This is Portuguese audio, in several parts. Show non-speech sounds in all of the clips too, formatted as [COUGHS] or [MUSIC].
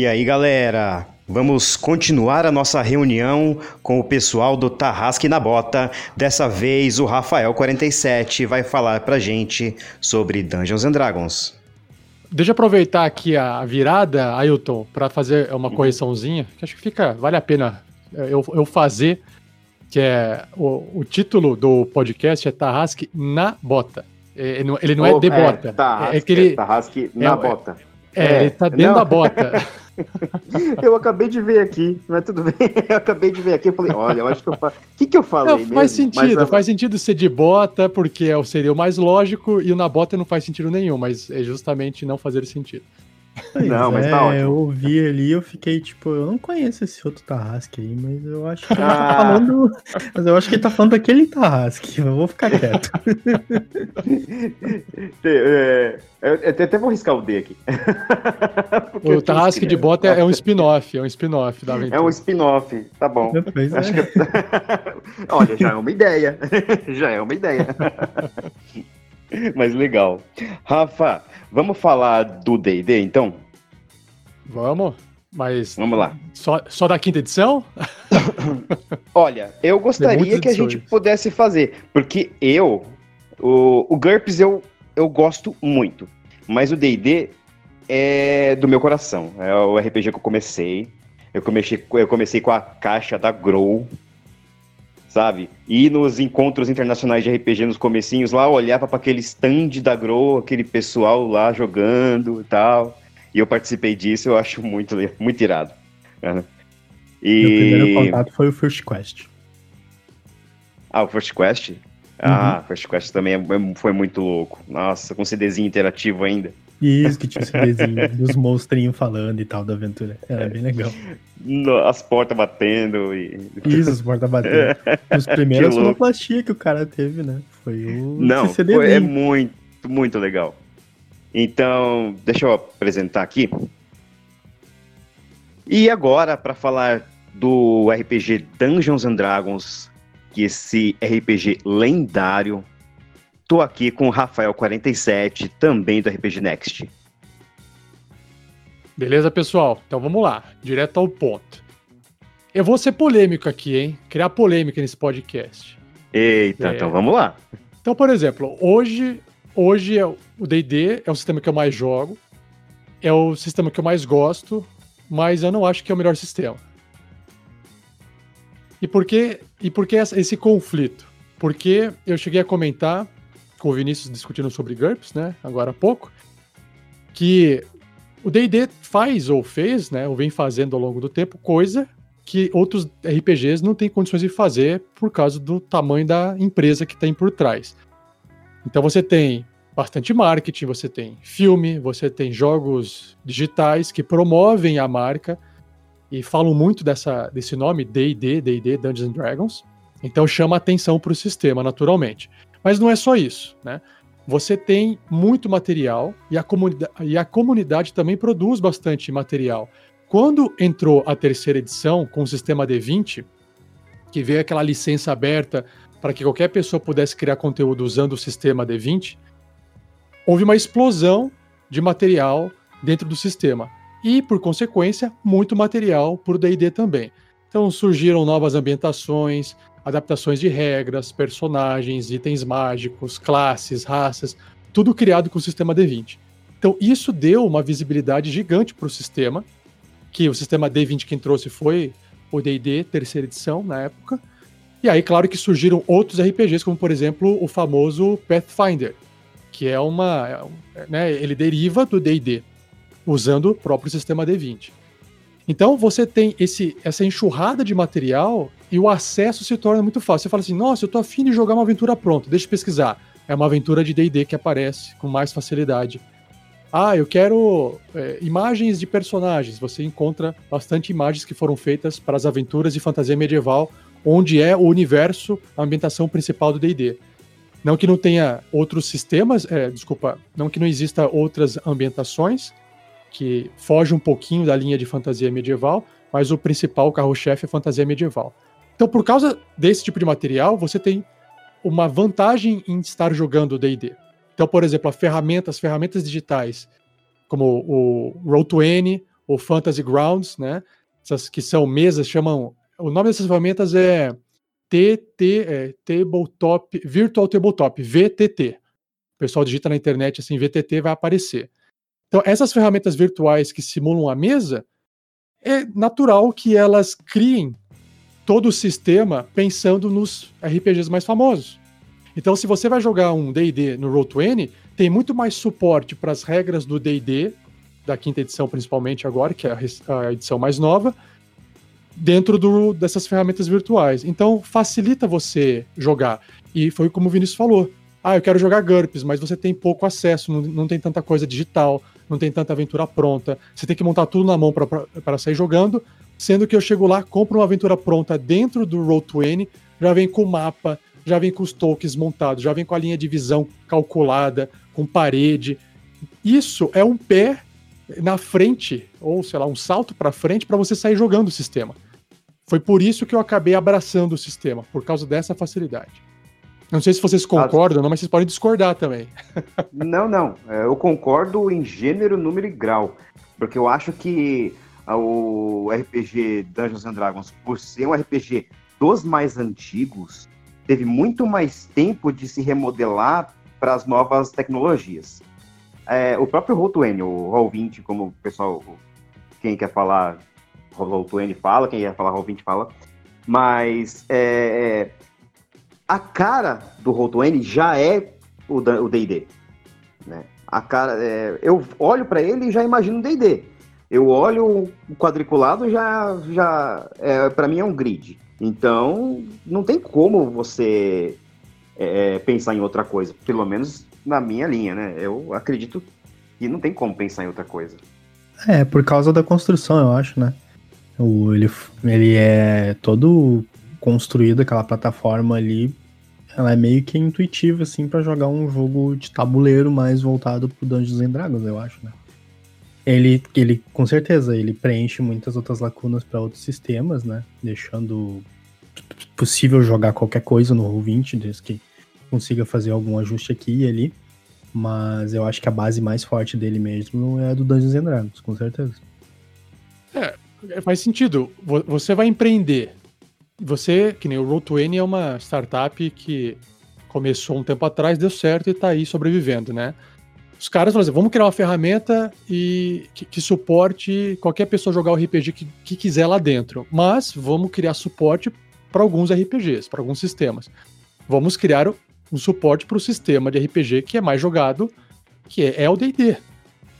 E aí, galera? Vamos continuar a nossa reunião com o pessoal do Tarrasque na Bota. Dessa vez, o Rafael47 vai falar pra gente sobre Dungeons and Dragons. Deixa eu aproveitar aqui a virada, Ailton, para fazer uma correçãozinha, que acho que fica, vale a pena eu, eu fazer, que é o, o título do podcast é Tarrasque na Bota. Ele não, ele não oh, é de é, bota. Tarrasque, é, que ele, Tarrasque na é, bota. É, é, ele tá dentro não. da bota. [LAUGHS] [LAUGHS] eu acabei de ver aqui, mas tudo bem. [LAUGHS] Eu acabei de ver aqui. Eu falei, olha, eu acho que eu falei. O que, que eu falei? Não, faz mesmo? sentido, mas, faz sentido ser de bota, porque é seria o mais lógico, e o na bota não faz sentido nenhum, mas é justamente não fazer sentido. Pois não, mas tá é, tá ótimo. Eu ouvi ali, eu fiquei tipo, eu não conheço esse outro Tarrasque aí, mas eu acho que ele tá ah. falando. Mas eu acho que ele tá falando daquele Tarrasque, eu vou ficar quieto. [LAUGHS] é, eu, até vou riscar o D aqui. [LAUGHS] o Tarrasque de Bota é, um spin-off, é um spin-off da aventura. É um spin-off, tá bom. Acho é. que... [LAUGHS] Olha, já é uma ideia. já é uma ideia. [LAUGHS] Mas legal. Rafa, vamos falar do D&D, então? Vamos, mas... Vamos lá. Só, só da quinta edição? [COUGHS] Olha, eu gostaria que a gente pudesse fazer, porque eu, o, o GURPS eu, eu gosto muito, mas o D&D é do meu coração, é o RPG que eu comecei, eu comecei, eu comecei com a caixa da Grow, sabe? E nos encontros internacionais de RPG nos comecinhos lá, olhava para aquele stand da Grow, aquele pessoal lá jogando e tal. E eu participei disso, eu acho muito, muito irado. Né? E... Meu primeiro contato foi o First Quest. Ah, o First Quest? Ah, uhum. First Quest também é, é, foi muito louco. Nossa, com CDzinho interativo ainda. Isso, que tinha esse desenho dos monstrinhos falando e tal da aventura. Era bem legal. As portas batendo e. Isso, as portas batendo. [LAUGHS] Os primeiros sonoplastia que o cara teve, né? Foi o. Não, foi, é muito, muito legal. Então, deixa eu apresentar aqui. E agora, para falar do RPG Dungeons and Dragons, que esse RPG lendário Tô aqui com o Rafael47, também do RPG Next. Beleza, pessoal? Então vamos lá, direto ao ponto. Eu vou ser polêmico aqui, hein? Criar polêmica nesse podcast. Eita, é... então vamos lá. Então, por exemplo, hoje, hoje é o D&D é o sistema que eu mais jogo, é o sistema que eu mais gosto, mas eu não acho que é o melhor sistema. E por que, e por que esse conflito? Porque eu cheguei a comentar com o Vinícius discutindo sobre GURPS, né, agora há pouco, que o D&D faz ou fez, né, ou vem fazendo ao longo do tempo, coisa que outros RPGs não têm condições de fazer por causa do tamanho da empresa que tem por trás. Então você tem bastante marketing, você tem filme, você tem jogos digitais que promovem a marca e falam muito dessa, desse nome, D&D, D&D, Dungeons and Dragons. Então chama atenção para o sistema, naturalmente. Mas não é só isso, né? Você tem muito material e a, comunidade, e a comunidade também produz bastante material. Quando entrou a terceira edição com o sistema D20, que veio aquela licença aberta para que qualquer pessoa pudesse criar conteúdo usando o sistema D20, houve uma explosão de material dentro do sistema. E, por consequência, muito material para o DD também. Então surgiram novas ambientações, adaptações de regras, personagens, itens mágicos, classes, raças, tudo criado com o sistema D20. Então, isso deu uma visibilidade gigante para o sistema, que o sistema D20 quem trouxe foi o D&D, terceira edição, na época. E aí, claro que surgiram outros RPGs, como, por exemplo, o famoso Pathfinder, que é uma... É, né, ele deriva do D&D, usando o próprio sistema D20. Então você tem esse, essa enxurrada de material e o acesso se torna muito fácil. Você fala assim: nossa, eu tô afim de jogar uma aventura pronta, deixa eu pesquisar. É uma aventura de DD que aparece com mais facilidade. Ah, eu quero é, imagens de personagens. Você encontra bastante imagens que foram feitas para as aventuras de fantasia medieval, onde é o universo, a ambientação principal do DD. Não que não tenha outros sistemas, é, desculpa, não que não exista outras ambientações, que foge um pouquinho da linha de fantasia medieval, mas o principal carro-chefe é fantasia medieval. Então, por causa desse tipo de material, você tem uma vantagem em estar jogando D&D. Então, por exemplo, a as ferramentas digitais, como o Roll20, o Fantasy Grounds, né? Essas que são mesas, chamam. O nome dessas ferramentas é TT, é, Tabletop, Virtual Tabletop, VTT. O pessoal digita na internet assim, VTT vai aparecer. Então, essas ferramentas virtuais que simulam a mesa, é natural que elas criem todo o sistema pensando nos RPGs mais famosos. Então, se você vai jogar um D&D no Roll20, tem muito mais suporte para as regras do D&D, da quinta edição principalmente agora, que é a edição mais nova, dentro do, dessas ferramentas virtuais. Então, facilita você jogar. E foi como o Vinícius falou. Ah, eu quero jogar GURPS, mas você tem pouco acesso, não, não tem tanta coisa digital, não tem tanta aventura pronta. Você tem que montar tudo na mão para sair jogando. Sendo que eu chego lá, compro uma aventura pronta dentro do Roll20, já vem com o mapa, já vem com os tokens montados, já vem com a linha de visão calculada, com parede. Isso é um pé na frente, ou sei lá, um salto para frente para você sair jogando o sistema. Foi por isso que eu acabei abraçando o sistema, por causa dessa facilidade. Não sei se vocês concordam, não, mas vocês podem discordar também. [LAUGHS] Não, não. É, eu concordo em gênero, número e grau. Porque eu acho que o RPG Dungeons and Dragons, por ser um RPG dos mais antigos, teve muito mais tempo de se remodelar para as novas tecnologias. É, o próprio Roll20, o Roll20, como o pessoal, quem quer falar Roll20 fala, quem quer falar Roll20 fala, mas é, a cara do Roll20 já é o D&D, né? A cara, é, eu olho para ele e já imagino D&D. Eu olho o quadriculado já, já é, para mim é um grid. Então, não tem como você é, pensar em outra coisa. Pelo menos na minha linha, né? Eu acredito que não tem como pensar em outra coisa. É, por causa da construção, eu acho, né? O, ele, ele é todo construído, aquela plataforma ali, ela é meio que intuitiva, assim, para jogar um jogo de tabuleiro mais voltado pro Dungeons and Dragons, eu acho, né? Ele, ele, com certeza, ele preenche muitas outras lacunas para outros sistemas, né? Deixando possível jogar qualquer coisa no Roll20, desde que consiga fazer algum ajuste aqui e ali. Mas eu acho que a base mais forte dele mesmo é a do Dungeons and Dragons, com certeza. É, faz sentido. Você vai empreender. Você, que nem o Roll20 é uma startup que começou um tempo atrás, deu certo e está aí sobrevivendo, né? Os caras falaram assim, vamos criar uma ferramenta e que, que suporte qualquer pessoa jogar o RPG que, que quiser lá dentro. Mas vamos criar suporte para alguns RPGs, para alguns sistemas. Vamos criar um suporte para o sistema de RPG que é mais jogado, que é, é o D&D.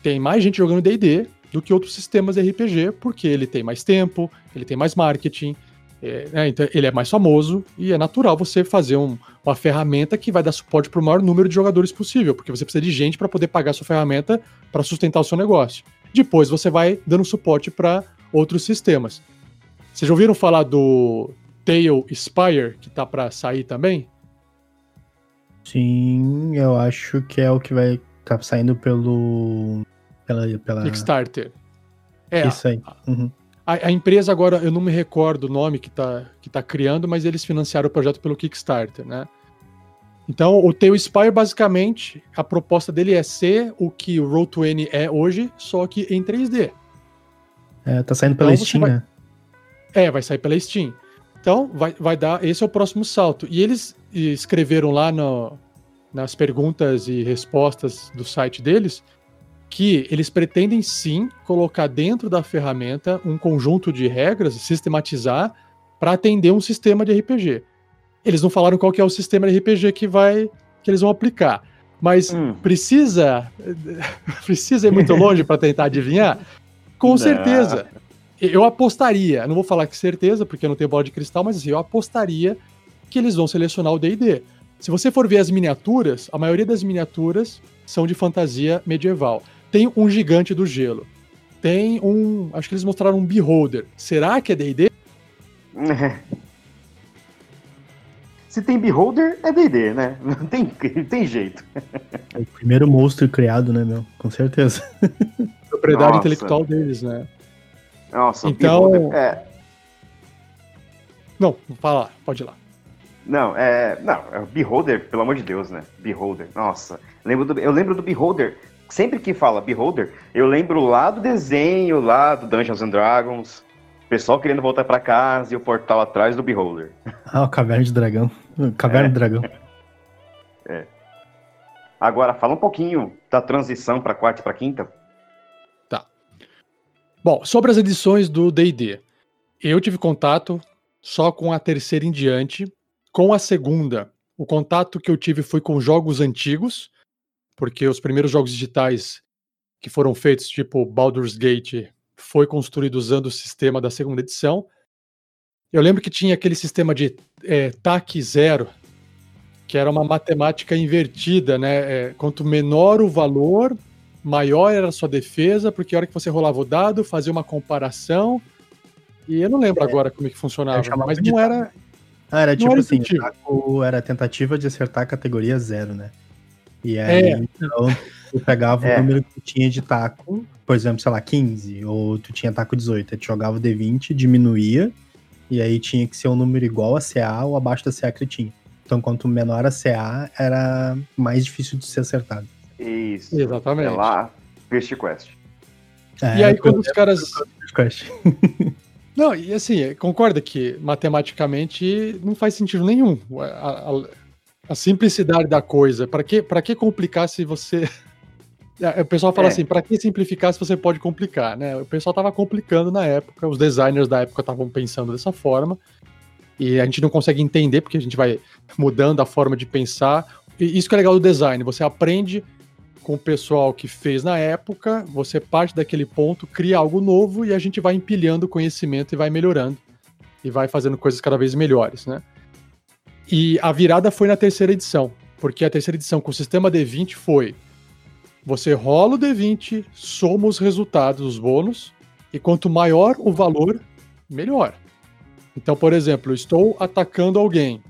Tem mais gente jogando D&D do que outros sistemas de RPG, porque ele tem mais tempo, ele tem mais marketing, é, né, então ele é mais famoso e é natural você fazer um, uma ferramenta que vai dar suporte para o maior número de jogadores possível, porque você precisa de gente para poder pagar a sua ferramenta para sustentar o seu negócio. Depois você vai dando suporte para outros sistemas. Vocês já ouviram falar do Tail Spire, que tá para sair também? Sim, eu acho que é o que vai tá saindo pelo pela, pela... Kickstarter. É, Isso aí. Uhum. A, a, empresa agora, eu não me recordo o nome que está que tá criando, mas eles financiaram o projeto pelo Kickstarter, né? Então, o Tail Spire, basicamente, a proposta dele é ser o que o Roll20 é hoje, só que em 3D. É, tá saindo pela então, Steam, vai... né? É, vai sair pela Steam. Então, vai, vai dar. Esse é o próximo salto. E eles escreveram lá no, nas perguntas e respostas do site deles que eles pretendem sim colocar dentro da ferramenta um conjunto de regras, sistematizar para atender um sistema de RPG. Eles não falaram qual que é o sistema de RPG que vai que eles vão aplicar, mas hum. precisa [LAUGHS] precisa ir muito longe para tentar adivinhar? Com não. certeza. Eu apostaria, não vou falar que certeza, porque eu não tenho bola de cristal, mas assim, eu apostaria que eles vão selecionar o D&D. Se você for ver as miniaturas, a maioria das miniaturas são de fantasia medieval. Tem um gigante do gelo. Tem um, acho que eles mostraram um beholder. Será que é D&D? [LAUGHS] Se tem beholder, é D&D, né? Não tem, tem jeito. É o primeiro monstro criado, né, meu? Com certeza. [LAUGHS] Propriedade Nossa. intelectual deles, né? Nossa, então... Beholder, é... Não, fala, pode ir lá. Não, é. Não, é o Beholder, pelo amor de Deus, né? Beholder. Nossa. Lembro do, eu lembro do Beholder sempre que fala Beholder, eu lembro lá do desenho, lá do Dungeons and Dragons, o pessoal querendo voltar para casa e o portal atrás do Beholder. Ah, o Caverna de Dragão. Caverna é. de Dragão. É. Agora, fala um pouquinho da transição para quarta e para quinta. Tá. Bom, sobre as edições do D&D. Eu tive contato só com a terceira em diante. Com a segunda, o contato que eu tive foi com jogos antigos, porque os primeiros jogos digitais que foram feitos, tipo Baldur's Gate, foi construído usando o sistema da segunda edição. Eu lembro que tinha aquele sistema de é, TAC zero, que era uma matemática invertida, né? É, quanto menor o valor, maior era a sua defesa, porque a hora que você rolava o dado, fazia uma comparação. E eu não lembro é, agora como é que funcionava, mas não era. Ah, era tipo era assim, era tentativa de acertar a categoria zero, né? E aí, é. então, tu pegava é. o número que tu tinha de taco, por exemplo, sei lá, 15, ou tu tinha taco 18, aí tu jogava o D20, diminuía, e aí tinha que ser um número igual a CA ou abaixo da CA que tu tinha. Então, quanto menor a CA, era mais difícil de ser acertado. Isso. Exatamente. É lá, First Quest. É, e aí, quando os caras. Não, e assim, concorda que matematicamente não faz sentido nenhum. A, a, a simplicidade da coisa. Para que, que complicar se você. [LAUGHS] O pessoal fala é. assim, para que simplificar se você pode complicar, né? O pessoal estava complicando na época, os designers da época estavam pensando dessa forma, e a gente não consegue entender porque a gente vai mudando a forma de pensar. E isso que é legal do design, você aprende com o pessoal que fez na época, você parte daquele ponto, cria algo novo e a gente vai empilhando conhecimento e vai melhorando e vai fazendo coisas cada vez melhores, né? E a virada foi na terceira edição, porque a terceira edição com o sistema D20 foi você rola o D20, soma os resultados, os bônus, e quanto maior o valor, melhor. Então, por exemplo, estou atacando alguém.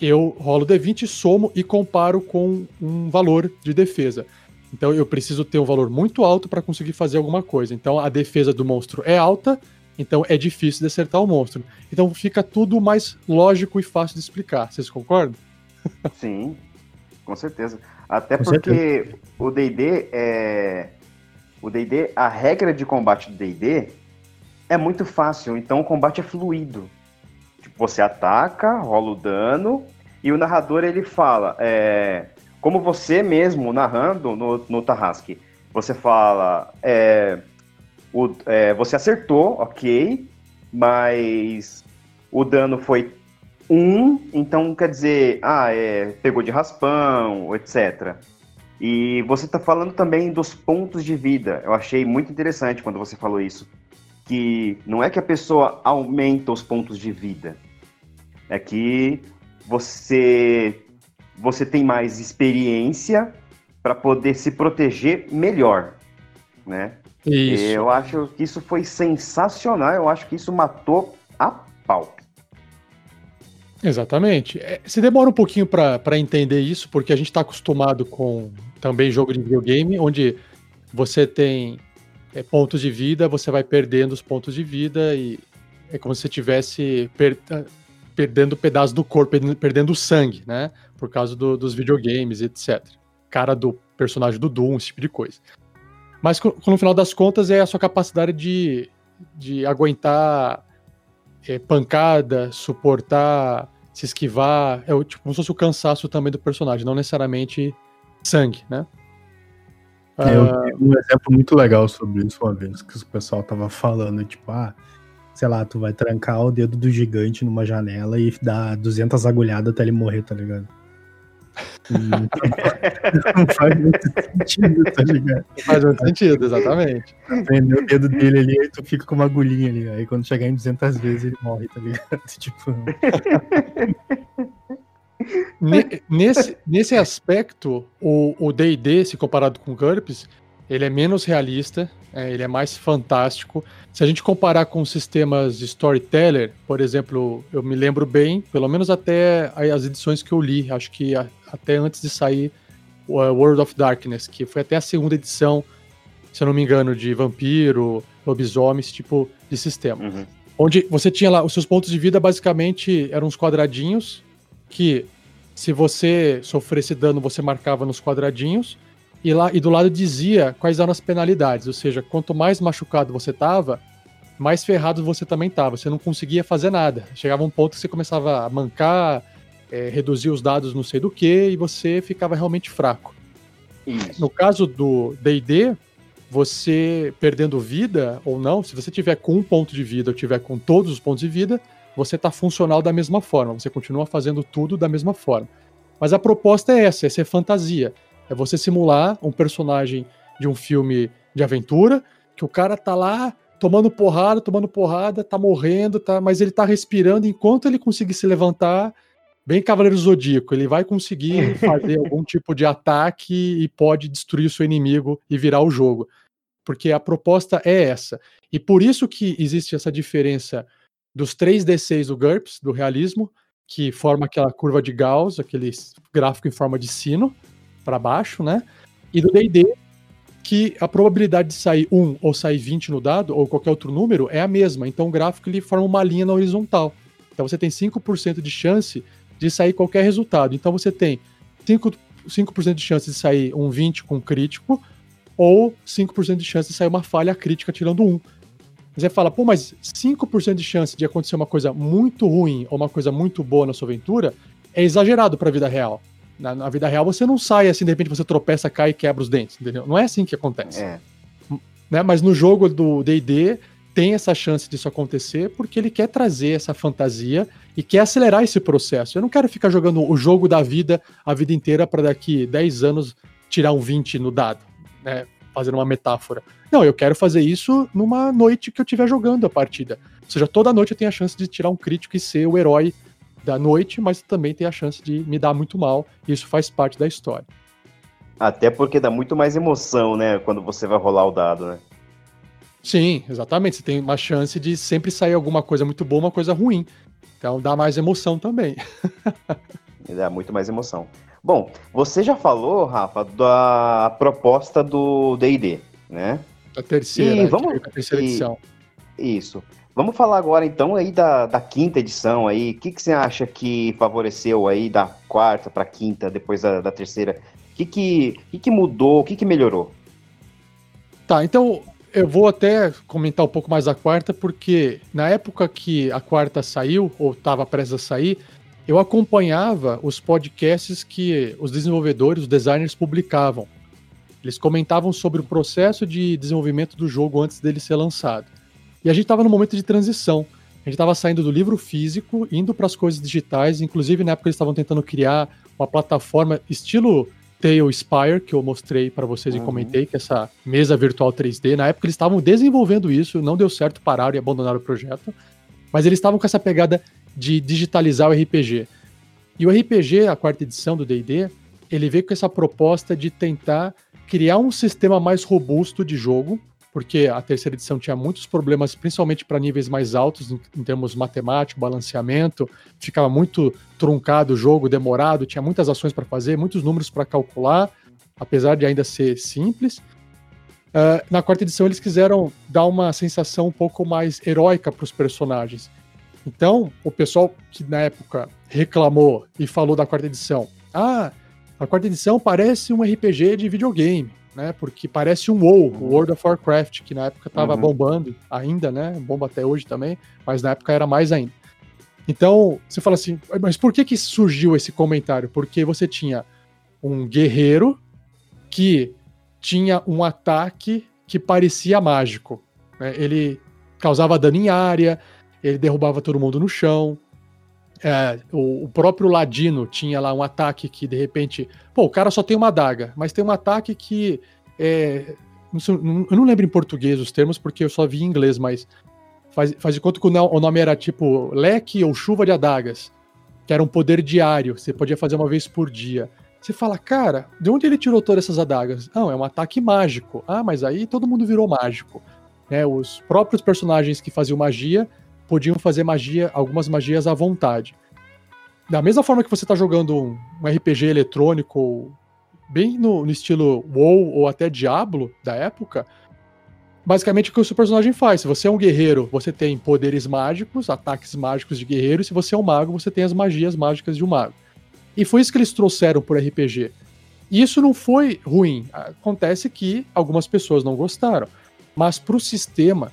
Eu rolo D20, somo e comparo com um valor de defesa. Então eu preciso ter um valor muito alto para conseguir fazer alguma coisa. Então a defesa do monstro é alta, então é difícil de acertar o monstro. Então fica tudo mais lógico e fácil de explicar. Vocês concordam? [LAUGHS] Sim, com certeza. Até com porque certeza. o D&D é o D&D, a regra de combate do D&D é muito fácil, então o combate é fluido. Tipo, você ataca, rola o dano e o narrador ele fala, é, como você mesmo narrando no, no Tarrasque, você fala, é, o, é, você acertou, ok, mas o dano foi um, então quer dizer, ah, é, pegou de raspão, etc. E você está falando também dos pontos de vida. Eu achei muito interessante quando você falou isso. Que não é que a pessoa aumenta os pontos de vida, é que você você tem mais experiência para poder se proteger melhor, né? Isso. Eu acho que isso foi sensacional. Eu acho que isso matou a pau. Exatamente. É, se demora um pouquinho para entender isso, porque a gente está acostumado com também jogo de videogame, onde você tem é, pontos de vida, você vai perdendo os pontos de vida e é como se você estivesse per perdendo pedaços do corpo, perdendo sangue, né? Por causa do, dos videogames, etc. Cara do personagem do Doom, esse tipo de coisa. Mas no final das contas é a sua capacidade de, de aguentar é, pancada, suportar, se esquivar. É tipo, como se fosse o cansaço também do personagem, não necessariamente sangue, né? É, eu ah, um exemplo muito legal sobre isso uma vez, que o pessoal tava falando, tipo, ah, sei lá, tu vai trancar o dedo do gigante numa janela e dar 200 agulhadas até ele morrer, tá ligado? Não faz muito sentido, tá ligado? Não faz muito sentido, exatamente. Prender o dedo dele ali, aí tu fica com uma agulhinha ali. Aí quando chegar em 200 vezes ele morre, tá ligado? [LAUGHS] Tipo. nesse, nesse aspecto, o DD, se comparado com o GURPS, ele é menos realista, é, ele é mais fantástico. Se a gente comparar com sistemas de storyteller, por exemplo, eu me lembro bem, pelo menos até as edições que eu li, acho que a, até antes de sair o uh, World of Darkness, que foi até a segunda edição, se eu não me engano, de vampiro, lobisomem, esse tipo de sistema. Uhum. Onde você tinha lá, os seus pontos de vida basicamente eram uns quadradinhos que, se você sofresse dano, você marcava nos quadradinhos e, lá, e do lado dizia quais eram as penalidades, ou seja, quanto mais machucado você tava, mais ferrado você também tava. Você não conseguia fazer nada. Chegava um ponto que você começava a mancar, é, reduzir os dados não sei do que, e você ficava realmente fraco. Isso. No caso do D&D, você perdendo vida ou não, se você tiver com um ponto de vida ou tiver com todos os pontos de vida, você está funcional da mesma forma, você continua fazendo tudo da mesma forma. Mas a proposta é essa, é ser fantasia. É você simular um personagem de um filme de aventura, que o cara tá lá tomando porrada, tomando porrada, tá morrendo, tá, mas ele tá respirando enquanto ele conseguir se levantar, bem Cavaleiro Zodíaco, ele vai conseguir [LAUGHS] fazer algum tipo de ataque e pode destruir o seu inimigo e virar o jogo porque a proposta é essa. E por isso que existe essa diferença dos 3D6 do GURPS, do realismo, que forma aquela curva de Gauss, aquele gráfico em forma de sino para baixo, né? E do D&D, que a probabilidade de sair 1 ou sair 20 no dado, ou qualquer outro número, é a mesma. Então o gráfico ele forma uma linha na horizontal. Então você tem 5% de chance de sair qualquer resultado. Então você tem 5%, 5 de chance de sair um 20 com crítico, ou 5% de chance de sair uma falha crítica tirando 1. Você fala, pô, mas 5% de chance de acontecer uma coisa muito ruim ou uma coisa muito boa na sua aventura é exagerado para a vida real. Na, na, vida real você não sai assim, de repente você tropeça, cai e quebra os dentes, entendeu? Não é assim que acontece. É. Né? Mas no jogo do D&D tem essa chance disso acontecer porque ele quer trazer essa fantasia e quer acelerar esse processo. Eu não quero ficar jogando o jogo da vida a vida inteira para daqui 10 anos tirar um 20 no dado né, fazendo uma metáfora. Não, eu quero fazer isso numa noite que eu estiver jogando a partida. Ou seja, toda noite eu tenho a chance de tirar um crítico e ser o herói da noite, mas também tem a chance de me dar muito mal. E isso faz parte da história. Até porque dá muito mais emoção, né, quando você vai rolar o dado, né? Sim, exatamente. Você tem uma chance de sempre sair alguma coisa muito boa, uma coisa ruim. Então dá mais emoção também. [LAUGHS] dá muito mais emoção. Bom, você já falou, Rafa, da proposta do D&D, né? A terceira, e vamos... a terceira edição. Isso. Vamos falar agora então aí da, da quinta edição aí. O que, que você acha que favoreceu aí da quarta para quinta, depois da, da terceira? O que, que, que, que mudou? O que, que melhorou? Tá, então eu vou até comentar um pouco mais da quarta, porque na época que a quarta saiu, ou estava prestes a sair, eu acompanhava os podcasts que os desenvolvedores, os designers publicavam. Eles comentavam sobre o processo de desenvolvimento do jogo antes dele ser lançado. E a gente estava no momento de transição. A gente estava saindo do livro físico, indo para as coisas digitais. Inclusive, na época, eles estavam tentando criar uma plataforma estilo Tale Spire, que eu mostrei para vocês uhum. e comentei, que é essa mesa virtual 3D. Na época, eles estavam desenvolvendo isso, não deu certo, pararam e abandonaram o projeto. Mas eles estavam com essa pegada de digitalizar o RPG. E o RPG, a quarta edição do D&D, ele veio com essa proposta de tentar criar um sistema mais robusto de jogo, porque a terceira edição tinha muitos problemas, principalmente para níveis mais altos, em, em termos matemático, balanceamento, ficava muito truncado o jogo, demorado, tinha muitas ações para fazer, muitos números para calcular, apesar de ainda ser simples. Uh, na quarta edição, eles quiseram dar uma sensação um pouco mais heróica para os personagens. Então, o pessoal que na época reclamou e falou da quarta edição, ah, a quarta edição parece um RPG de videogame, né? Porque parece um WoW, uhum. World of Warcraft, que na época estava uhum. bombando ainda, né? Bomba até hoje também, mas na época era mais ainda. Então, você fala assim, mas por que que surgiu esse comentário? Porque você tinha um guerreiro que tinha um ataque que parecia mágico. Né? Ele causava dano em área, ele derrubava todo mundo no chão. É, o, o, próprio Ladino tinha lá um ataque que, de repente, pô, o cara só tem uma adaga, mas tem um ataque que. É, não, eu não lembro em português os termos, porque eu só vi em inglês, mas faz, faz de conta que o nome era tipo leque ou chuva de adagas, que era um poder diário, você podia fazer uma vez por dia. Você fala, cara, de onde ele tirou todas essas adagas? Não, é um ataque mágico. Ah, mas aí todo mundo virou mágico. Né, os próprios personagens que faziam magia podiam fazer magia, algumas magias à vontade. Da mesma forma que você está jogando um, RPG eletrônico bem no, no, estilo WoW ou até Diablo da época, basicamente o que o seu personagem faz. Se você é um guerreiro, você tem poderes mágicos, ataques mágicos de guerreiro, e se você é um mago, você tem as magias mágicas de um mago. E foi isso que eles trouxeram por RPG. E isso não foi ruim. Acontece que algumas pessoas não gostaram. Mas para o sistema,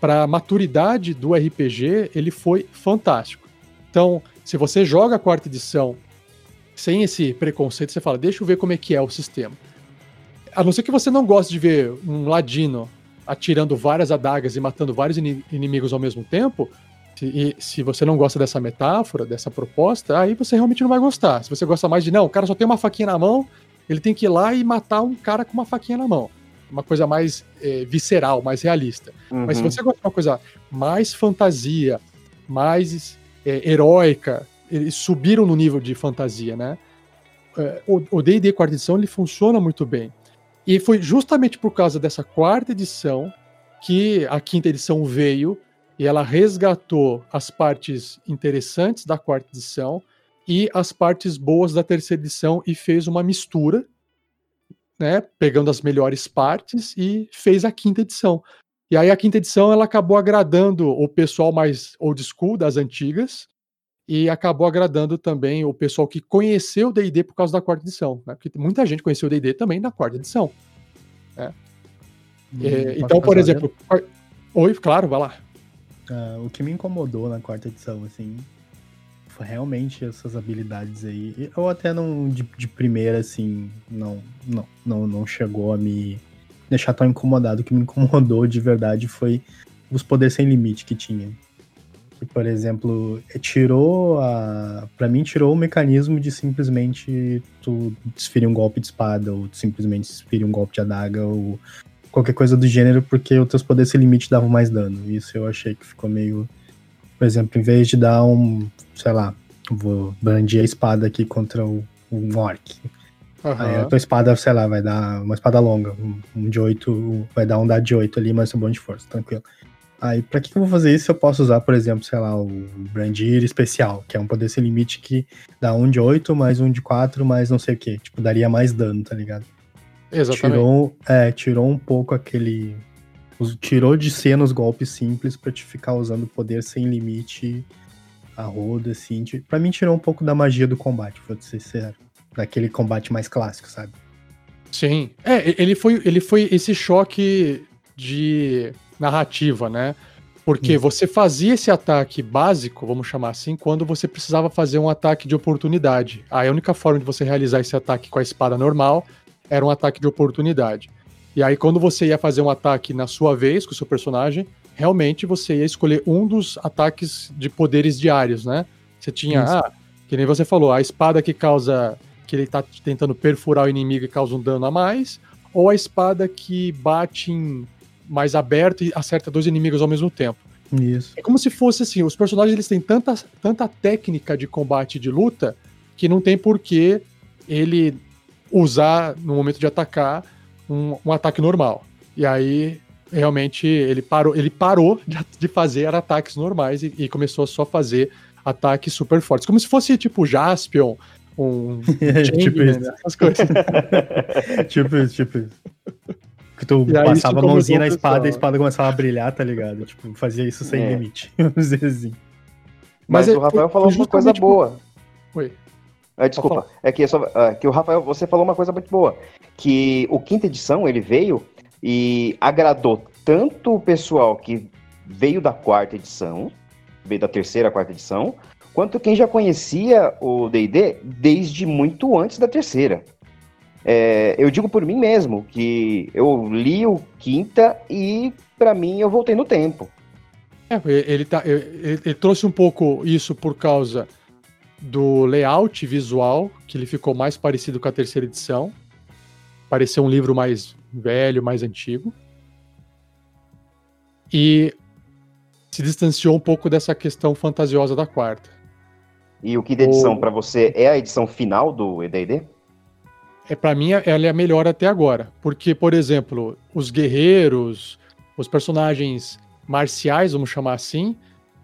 para a maturidade do RPG, ele foi fantástico. Então, se você joga a quarta edição sem esse preconceito, você fala, deixa eu ver como é que é o sistema. A não ser que você não goste de ver um ladino atirando várias adagas e matando vários inimigos ao mesmo tempo, e se você não gosta dessa metáfora, dessa proposta, aí você realmente não vai gostar. Se você gosta mais de, não, o cara só tem uma faquinha na mão, ele tem que ir lá e matar um cara com uma faquinha na mão. Uma coisa mais é, visceral, mais realista. Uhum. Mas se você gosta de uma coisa mais fantasia, mais é, heróica, eles subiram no nível de fantasia, né? É, o D&D quarta edição, ele funciona muito bem. E foi justamente por causa dessa quarta edição que a quinta edição veio e ela resgatou as partes interessantes da quarta edição e as partes boas da terceira edição e fez uma mistura, né, pegando as melhores partes e fez a quinta edição. E aí a quinta edição ela acabou agradando o pessoal mais old school das antigas e acabou agradando também o pessoal que conheceu o D&D por causa da quarta edição, né? Porque muita gente conheceu o D&D também na quarta edição. Né? Hum, é, então, por exemplo, oi, claro, vai lá. Uh, o que me incomodou na quarta edição, assim, realmente essas habilidades aí. Eu até não, de, de primeira, assim, não, não, não, não chegou a me deixar tão incomodado. O que me incomodou de verdade foi os poderes sem limite que tinha. Por exemplo, tirou a. Pra mim, tirou o mecanismo de simplesmente tu desferir um golpe de espada, ou simplesmente desferir um golpe de adaga, ou qualquer coisa do gênero, porque os teus poderes sem limite davam mais dano. Isso eu achei que ficou meio. Por exemplo, em vez de dar um. Sei lá, vou brandir a espada aqui contra o, um orc. Uhum. Aí a tua espada, sei lá, vai dar uma espada longa, um de 8, vai dar um dado de 8 ali, mas é bom de força, tranquilo. Aí, pra que eu vou fazer isso eu posso usar, por exemplo, sei lá, o Brandir especial, que é um poder sem limite que dá um de 8, mais um de 4, mais não sei o que. Tipo, daria mais dano, tá ligado? Exatamente. Tirou, é, tirou um pouco aquele. Tirou de cena os golpes simples pra te ficar usando poder sem limite a roda, assim. Pra mim, tirou um pouco da magia do combate, vou ser sincero. Daquele combate mais clássico, sabe? Sim. É, ele foi, ele foi esse choque de narrativa, né? Porque você fazia esse ataque básico, vamos chamar assim, quando você precisava fazer um ataque de oportunidade. A única forma de você realizar esse ataque com a espada normal era um ataque de oportunidade. E aí, quando você ia fazer um ataque na sua vez com o seu personagem, realmente você ia escolher um dos ataques de poderes diários, né? Você tinha, ah, que nem você falou, a espada que causa. que ele tá tentando perfurar o inimigo e causa um dano a mais, ou a espada que bate em mais aberto e acerta dois inimigos ao mesmo tempo. Isso. É como se fosse assim, os personagens eles têm tanta, tanta técnica de combate e de luta que não tem por que ele usar no momento de atacar um, um ataque normal. E aí realmente ele parou, ele parou [LAUGHS] de, de fazer ataques normais e, e, começou a só fazer ataques super fortes, como se fosse tipo Jaspion, um [LAUGHS] tipo isso. Né? essas coisas. [LAUGHS] tipo isso, tipo isso. Que tu passava a mãozinha na espada e a espada começava a brilhar, tá ligado? Tipo, fazia isso sem é. limite. Vamos dizer assim. Mas, Mas é, o Rafael falou uma coisa boa. Oi. Ah, desculpa, é que, é só, ah, que o Rafael, você falou uma coisa muito boa, que o quinta edição ele veio e agradou tanto o pessoal que veio da quarta edição, veio da terceira, quarta edição, quanto quem já conhecia o D&D desde muito antes da terceira. É, eu digo por mim mesmo, que eu li o Quinta e, para mim, eu voltei no tempo. É, ele, tá, ele, ele, trouxe um pouco isso por causa do layout visual, que ele ficou mais parecido com a terceira edição. Pareceu um livro mais velho, mais antigo. E se distanciou um pouco dessa questão fantasiosa da quarta. E o que edição o... para você é a edição final do ED&D? é para mim ela é a melhor até agora, porque por exemplo, os guerreiros, os personagens marciais, vamos chamar assim,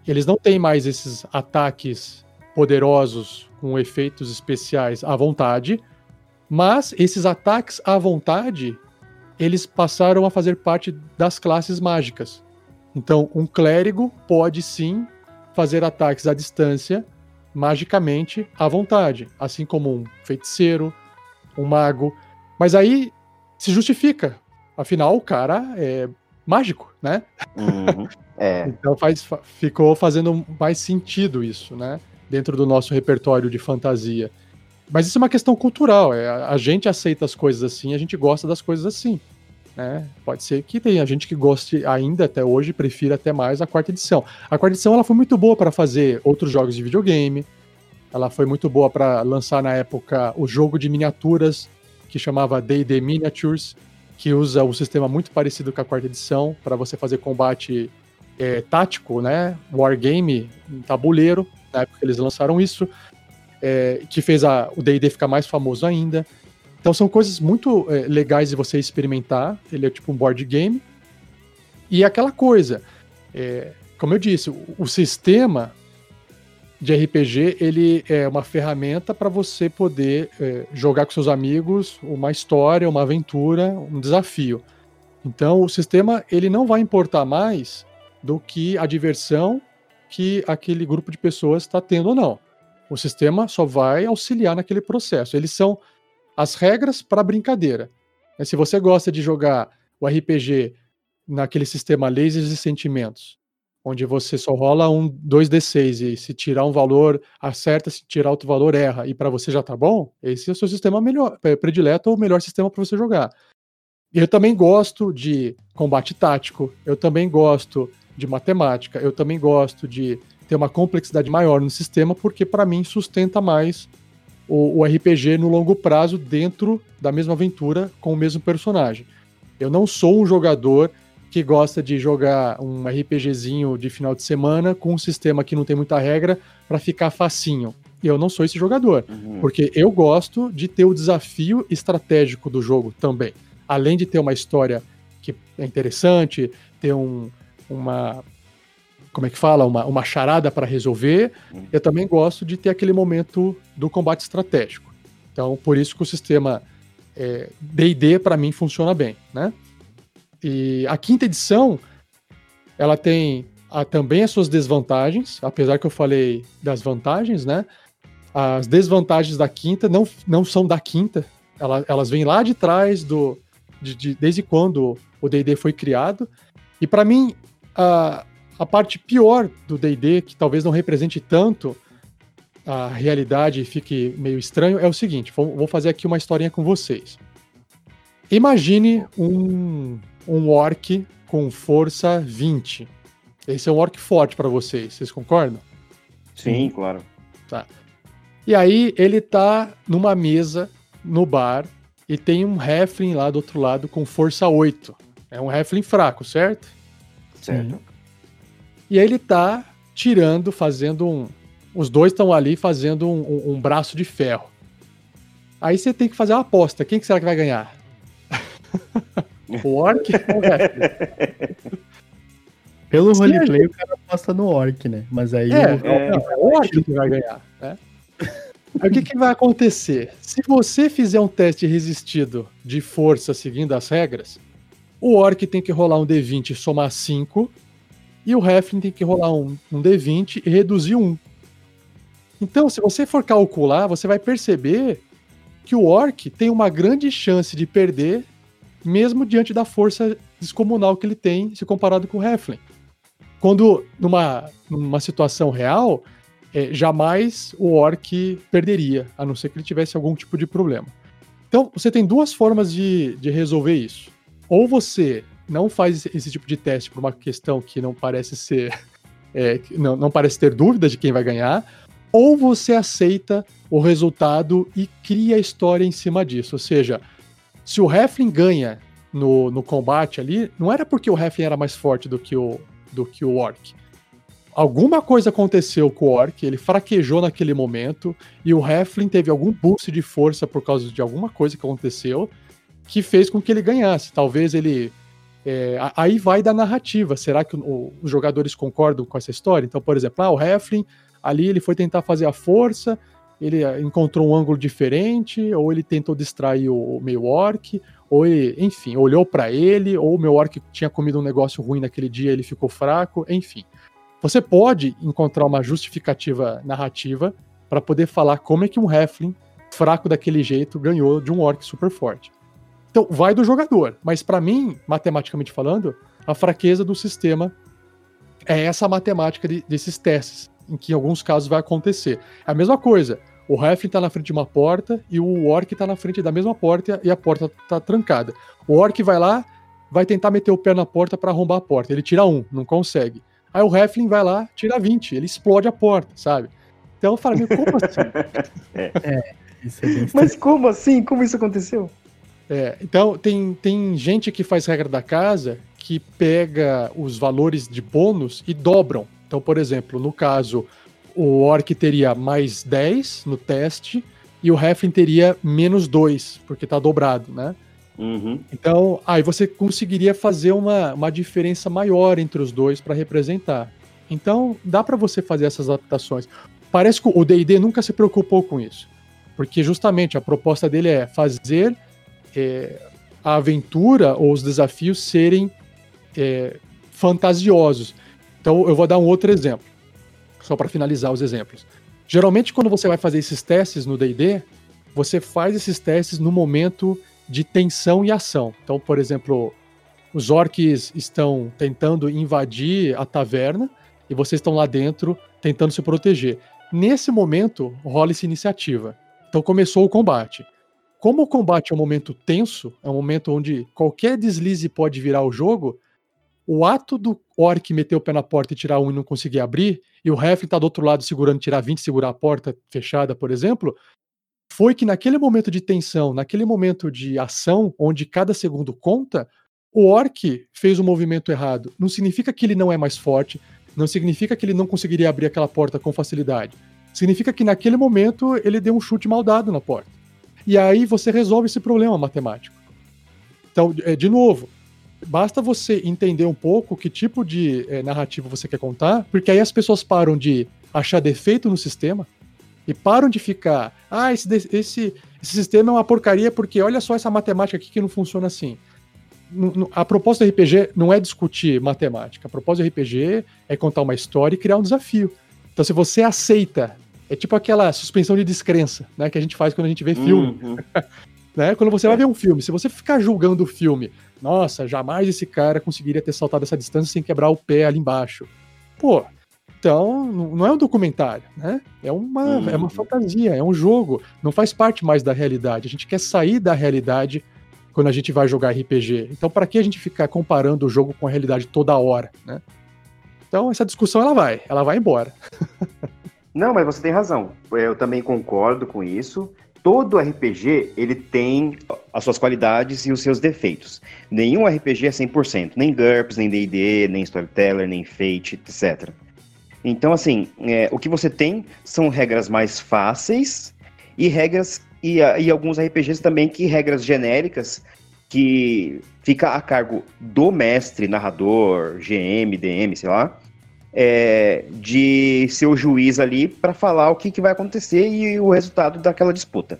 eles não têm mais esses ataques poderosos com efeitos especiais à vontade, mas esses ataques à vontade, eles passaram a fazer parte das classes mágicas. Então, um clérigo pode sim fazer ataques à distância magicamente à vontade, assim como um feiticeiro, um mago. Mas aí se justifica. Afinal, o cara é mágico, né? Uhum, é. então faz, ficou fazendo mais sentido isso, né? Dentro do nosso repertório de fantasia. Mas isso é uma questão cultural. É, a gente aceita as coisas assim, a gente gosta das coisas assim. Né? Pode ser que tenha gente que goste ainda até hoje, prefira até mais a quarta edição. A quarta edição ela foi muito boa para fazer outros jogos de videogame. Ela foi muito boa para lançar na época o jogo de miniaturas que chamava D&D Miniatures, que usa um sistema muito parecido com a quarta edição para você fazer combate é, tático, né? Wargame em tabuleiro. Na época eles lançaram isso, é, que fez a, o D&D ficar mais famoso ainda. Então são coisas muito é, legais de você experimentar. Ele é tipo um board game. E aquela coisa, é, como eu disse, o, o, sistema de RPG ele é uma ferramenta para você poder é, jogar com seus amigos uma história, uma aventura, um desafio. Então o sistema ele não vai importar mais do que a diversão que aquele grupo de pessoas está tendo ou não. O sistema só vai auxiliar naquele processo. Eles são as regras para a brincadeira. É, se você gosta de jogar o RPG naquele sistema lasers e sentimentos, onde você só rola um 2d6 e se tirar um valor acerta, se tirar outro valor erra e para você já tá bom, esse é o seu sistema melhor, predileto ou o melhor sistema para você jogar. Eu também gosto de combate tático, eu também gosto de matemática, eu também gosto de ter uma complexidade maior no sistema, porque para mim sustenta mais o, o, RPG no longo prazo dentro da mesma aventura com o mesmo personagem. Eu não sou um jogador que gosta de jogar um RPGzinho de final de semana com um sistema que não tem muita regra para ficar facinho. Eu não sou esse jogador, uhum. porque eu gosto de ter o desafio estratégico do jogo também. Além de ter uma história que é interessante, ter um, uma como é que fala, uma, uma charada para resolver. Uhum. Eu também gosto de ter aquele momento do combate estratégico. Então, por isso que o sistema D&D, é, para mim, funciona bem, né? E a quinta edição, ela tem a, também as suas desvantagens, apesar que eu falei das vantagens, né? As desvantagens da quinta não, não são da quinta, elas, elas vêm lá de trás do de, de, desde quando o D&D foi criado. E para mim, a, a parte pior do D&D, que talvez não represente tanto a realidade e fique meio estranho, é o seguinte, vou, vou fazer aqui uma historinha com vocês. Imagine um, um orc com força 20. Esse é um orc forte para vocês, vocês concordam? Sim, claro. Tá. E aí ele tá numa mesa no bar e tem um Heflin lá do outro lado com força 8. É um Heflin fraco, certo? Certo. E aí ele tá tirando, fazendo um. Os dois estão ali fazendo um, um, um, braço de ferro. Aí você tem que fazer uma aposta. Quem que será que vai ganhar? [LAUGHS] o Orc ou o? Pelo roleplay, o cara aposta no Orc, né? Mas aí é, o, é, é o Orc que vai ganhar, né? Aí o que, que vai acontecer? Se você fizer um teste resistido de força seguindo as regras, o Orc tem que rolar um D20 e somar 5, e o Heflin tem que rolar um, um D20 e reduzir 1. Então, se você for calcular, você vai perceber que o Orc tem uma grande chance de perder, mesmo diante da força descomunal que ele tem, se comparado com o Heflin. Quando, numa, numa situação real, é, jamais o orc perderia, a não ser que ele tivesse algum tipo de problema. Então, você tem duas formas de, de resolver isso. Ou você não faz esse tipo de teste por uma questão que não parece ser. [LAUGHS] É, não, não parece ter dúvida de quem vai ganhar, ou você aceita o resultado e cria a história em cima disso. Ou seja, se o Heflin ganha no, no combate ali, não era porque o Heflin era mais forte do que o, do que o Orc alguma coisa aconteceu com o Orc, ele fraquejou naquele momento, e o Heflin teve algum boost de força por causa de alguma coisa que aconteceu, que fez com que ele ganhasse. Talvez ele. É, aí vai da narrativa. Será que o, os jogadores concordam com essa história? Então, por exemplo, ah, o Heflin ali ele foi tentar fazer a força, ele ah, encontrou um ângulo diferente, ou ele tentou distrair o, o meio orc, ou ele, enfim, olhou para ele, ou o meu orc tinha comido um negócio ruim naquele dia, ele ficou fraco, enfim. Você pode encontrar uma justificativa narrativa para poder falar como é que um Heflin fraco daquele jeito ganhou de um orc super forte. Então, vai do jogador. Mas para mim, matematicamente falando, a fraqueza do sistema é essa matemática de, desses testes, em que em alguns casos vai acontecer. É a mesma coisa. O Heflin tá na frente de uma porta e o Orc tá na frente da mesma porta e a porta tá trancada. O Orc vai lá, vai tentar meter o pé na porta para arrombar a porta. Ele tira um, não consegue. Aí o Heflin vai lá, tira 20, ele explode a porta, sabe? Então eu falo, como assim? [LAUGHS] é. é, é Mas como assim? Como isso aconteceu? É, então tem, tem gente que faz regra da casa que pega os valores de bônus e dobram. Então, por exemplo, no caso, o Orc teria mais 10 no teste e o Heflin teria menos 2, porque tá dobrado, né? Uhum. Então, aí você conseguiria fazer uma, uma diferença maior entre os dois para representar. Então, dá para você fazer essas adaptações. Parece que o D&D nunca se preocupou com isso, porque justamente a proposta dele é fazer é, a aventura ou os desafios serem é, fantasiosos. Então, eu vou dar um outro exemplo, só para finalizar os exemplos. Geralmente, quando você vai fazer esses testes no D&D, você faz esses testes no momento de tensão e ação. Então, por exemplo, os orcs estão tentando invadir a taverna e vocês estão lá dentro tentando se proteger. Nesse momento, rola essa iniciativa. Então começou o combate. Como o combate é um momento tenso, é um momento onde qualquer deslize pode virar o jogo, o ato do orc meter o pé na porta e tirar um e não conseguir abrir, e o ref tá do outro lado segurando, tirar 20 e segurar a porta fechada, por exemplo, foi que naquele momento de tensão, naquele momento de ação, onde cada segundo conta, o orc fez um movimento errado. Não significa que ele não é mais forte, não significa que ele não conseguiria abrir aquela porta com facilidade. Significa que naquele momento ele deu um chute mal dado na porta. E aí você resolve esse problema matemático. Então, é, de novo, basta você entender um pouco que tipo de é, narrativa você quer contar, porque aí as pessoas param de achar defeito no sistema, e param de ficar, ah, esse, esse, esse sistema é uma porcaria porque olha só essa matemática aqui que não funciona assim. A proposta do RPG não é discutir matemática. A proposta do RPG é contar uma história e criar um desafio. Então, se você aceita, é tipo aquela suspensão de descrença, né, que a gente faz quando a gente vê filme. Uhum. [LAUGHS] né? Quando você vai ver um filme, se você ficar julgando o filme, nossa, jamais esse cara conseguiria ter saltado essa distância sem quebrar o pé ali embaixo. Pô, então, não é um documentário, né? É uma, uhum. é uma fantasia, é um jogo. Não faz parte mais da realidade. A gente quer sair da realidade quando a gente vai jogar RPG. Então, para que a gente ficar comparando o jogo com a realidade toda hora, né? Então, essa discussão ela vai, ela vai embora. [LAUGHS] não, mas você tem razão. Eu também concordo com isso. Todo RPG, ele tem as suas qualidades e os seus defeitos. Nenhum RPG é 100%, nem GURPS, nem D&D, nem Storyteller, nem Fate, etc. Então, assim, é, o que você tem são regras mais fáceis e regras e, e alguns RPGs também que regras genéricas que fica a cargo do mestre, narrador, GM, DM, sei lá, é, de ser o juiz ali para falar o que, que vai acontecer e o resultado daquela disputa,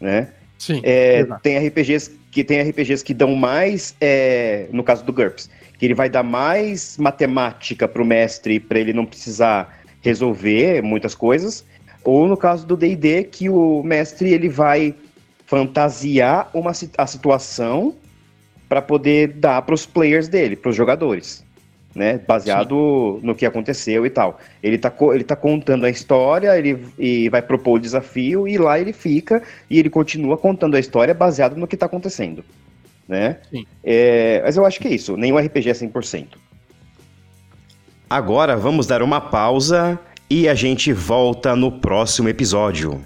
né? Sim. É, tem RPGs que tem RPGs que dão mais, é, no caso do GURPS, que ele vai dar mais matemática para o mestre para ele não precisar resolver muitas coisas, ou no caso do D&D que o mestre ele vai fantasiar uma a situação para poder dar para os players dele, para os jogadores, né? Baseado Sim. no que aconteceu e tal. Ele tá, ele tá contando a história, ele e vai propor o desafio e lá ele fica e ele continua contando a história baseado no que está acontecendo né? Sim. É, mas eu acho que é isso, nenhum RPG é 100%. Agora vamos dar uma pausa e a gente volta no próximo episódio.